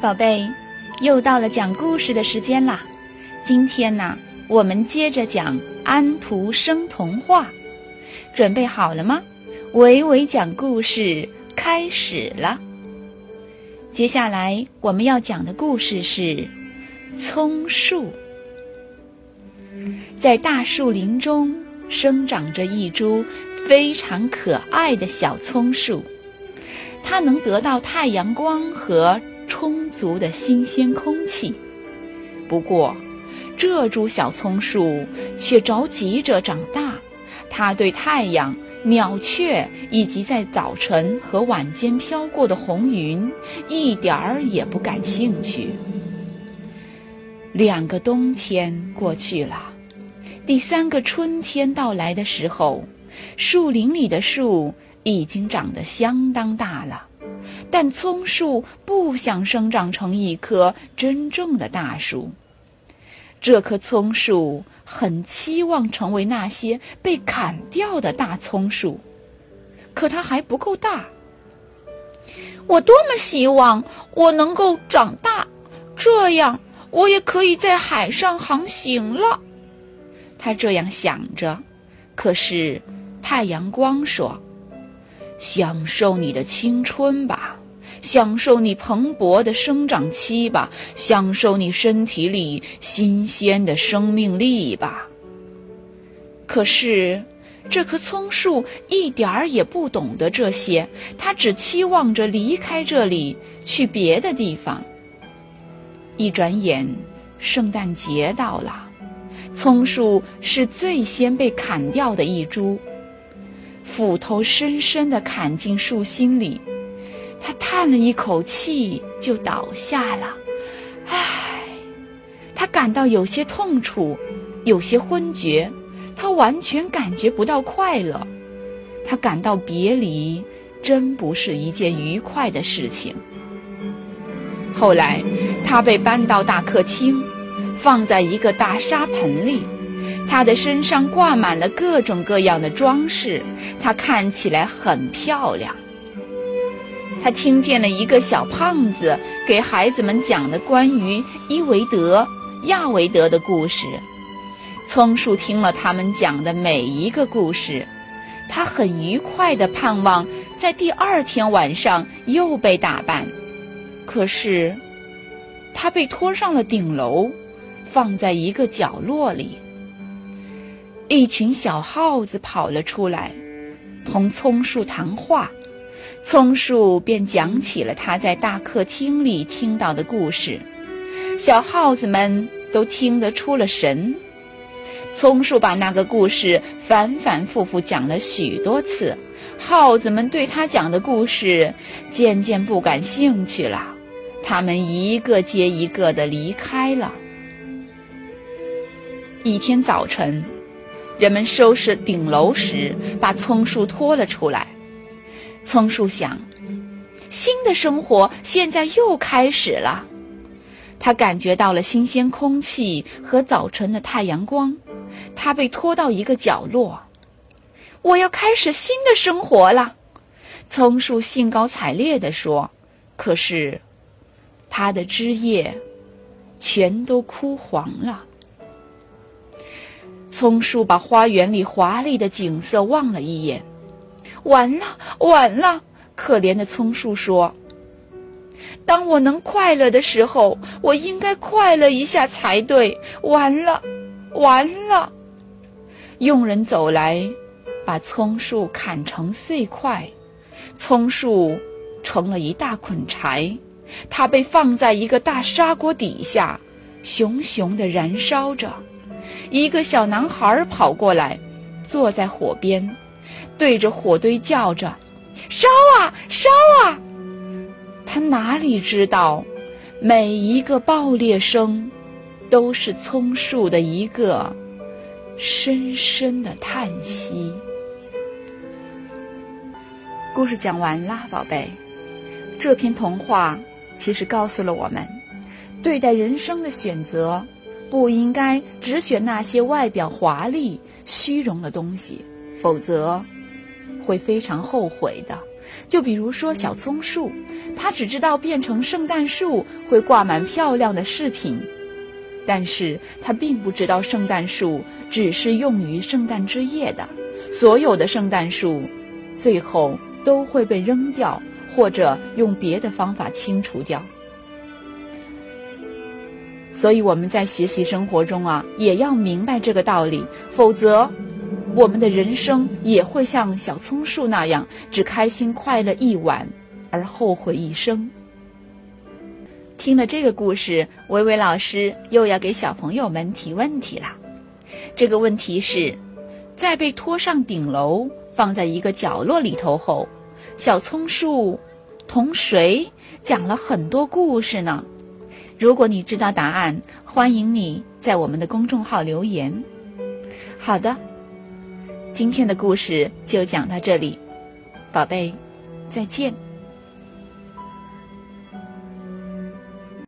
宝贝，又到了讲故事的时间啦！今天呢，我们接着讲安徒生童话，准备好了吗？维维讲故事开始了。接下来我们要讲的故事是葱树。在大树林中生长着一株非常可爱的小葱树，它能得到太阳光和。充足的新鲜空气。不过，这株小葱树却着急着长大。它对太阳、鸟雀以及在早晨和晚间飘过的红云一点儿也不感兴趣。两个冬天过去了，第三个春天到来的时候，树林里的树已经长得相当大了。但葱树不想生长成一棵真正的大树。这棵葱树很期望成为那些被砍掉的大葱树，可它还不够大。我多么希望我能够长大，这样我也可以在海上航行了。他这样想着。可是，太阳光说。享受你的青春吧，享受你蓬勃的生长期吧，享受你身体里新鲜的生命力吧。可是，这棵葱树一点儿也不懂得这些，它只期望着离开这里，去别的地方。一转眼，圣诞节到了，葱树是最先被砍掉的一株。斧头深深地砍进树心里，他叹了一口气，就倒下了。唉，他感到有些痛楚，有些昏厥，他完全感觉不到快乐。他感到别离真不是一件愉快的事情。后来，他被搬到大客厅，放在一个大沙盆里。他的身上挂满了各种各样的装饰，他看起来很漂亮。他听见了一个小胖子给孩子们讲的关于伊维德、亚维德的故事。松树听了他们讲的每一个故事，他很愉快地盼望在第二天晚上又被打扮。可是，他被拖上了顶楼，放在一个角落里。一群小耗子跑了出来，同松树谈话，松树便讲起了他在大客厅里听到的故事。小耗子们都听得出了神。松树把那个故事反反复复讲了许多次，耗子们对他讲的故事渐渐不感兴趣了，他们一个接一个的离开了。一天早晨。人们收拾顶楼时，把葱树拖了出来。松树想，新的生活现在又开始了。他感觉到了新鲜空气和早晨的太阳光。他被拖到一个角落。我要开始新的生活了，松树兴高采烈地说。可是，它的枝叶全都枯黄了。松树把花园里华丽的景色望了一眼，完了，完了！可怜的葱树说：“当我能快乐的时候，我应该快乐一下才对。完了，完了！”佣人走来，把葱树砍成碎块，葱树成了一大捆柴，它被放在一个大砂锅底下，熊熊地燃烧着。一个小男孩跑过来，坐在火边，对着火堆叫着：“烧啊，烧啊！”他哪里知道，每一个爆裂声，都是葱树的一个深深的叹息。故事讲完啦，宝贝。这篇童话其实告诉了我们，对待人生的选择。不应该只选那些外表华丽、虚荣的东西，否则会非常后悔的。就比如说小松树，它只知道变成圣诞树会挂满漂亮的饰品，但是它并不知道圣诞树只是用于圣诞之夜的。所有的圣诞树，最后都会被扔掉，或者用别的方法清除掉。所以我们在学习生活中啊，也要明白这个道理，否则，我们的人生也会像小葱树那样，只开心快乐一晚，而后悔一生。听了这个故事，维维老师又要给小朋友们提问题了。这个问题是。在被拖上顶楼，放在一个角落里头后，小葱树同谁讲了很多故事呢？如果你知道答案，欢迎你在我们的公众号留言。好的，今天的故事就讲到这里，宝贝，再见。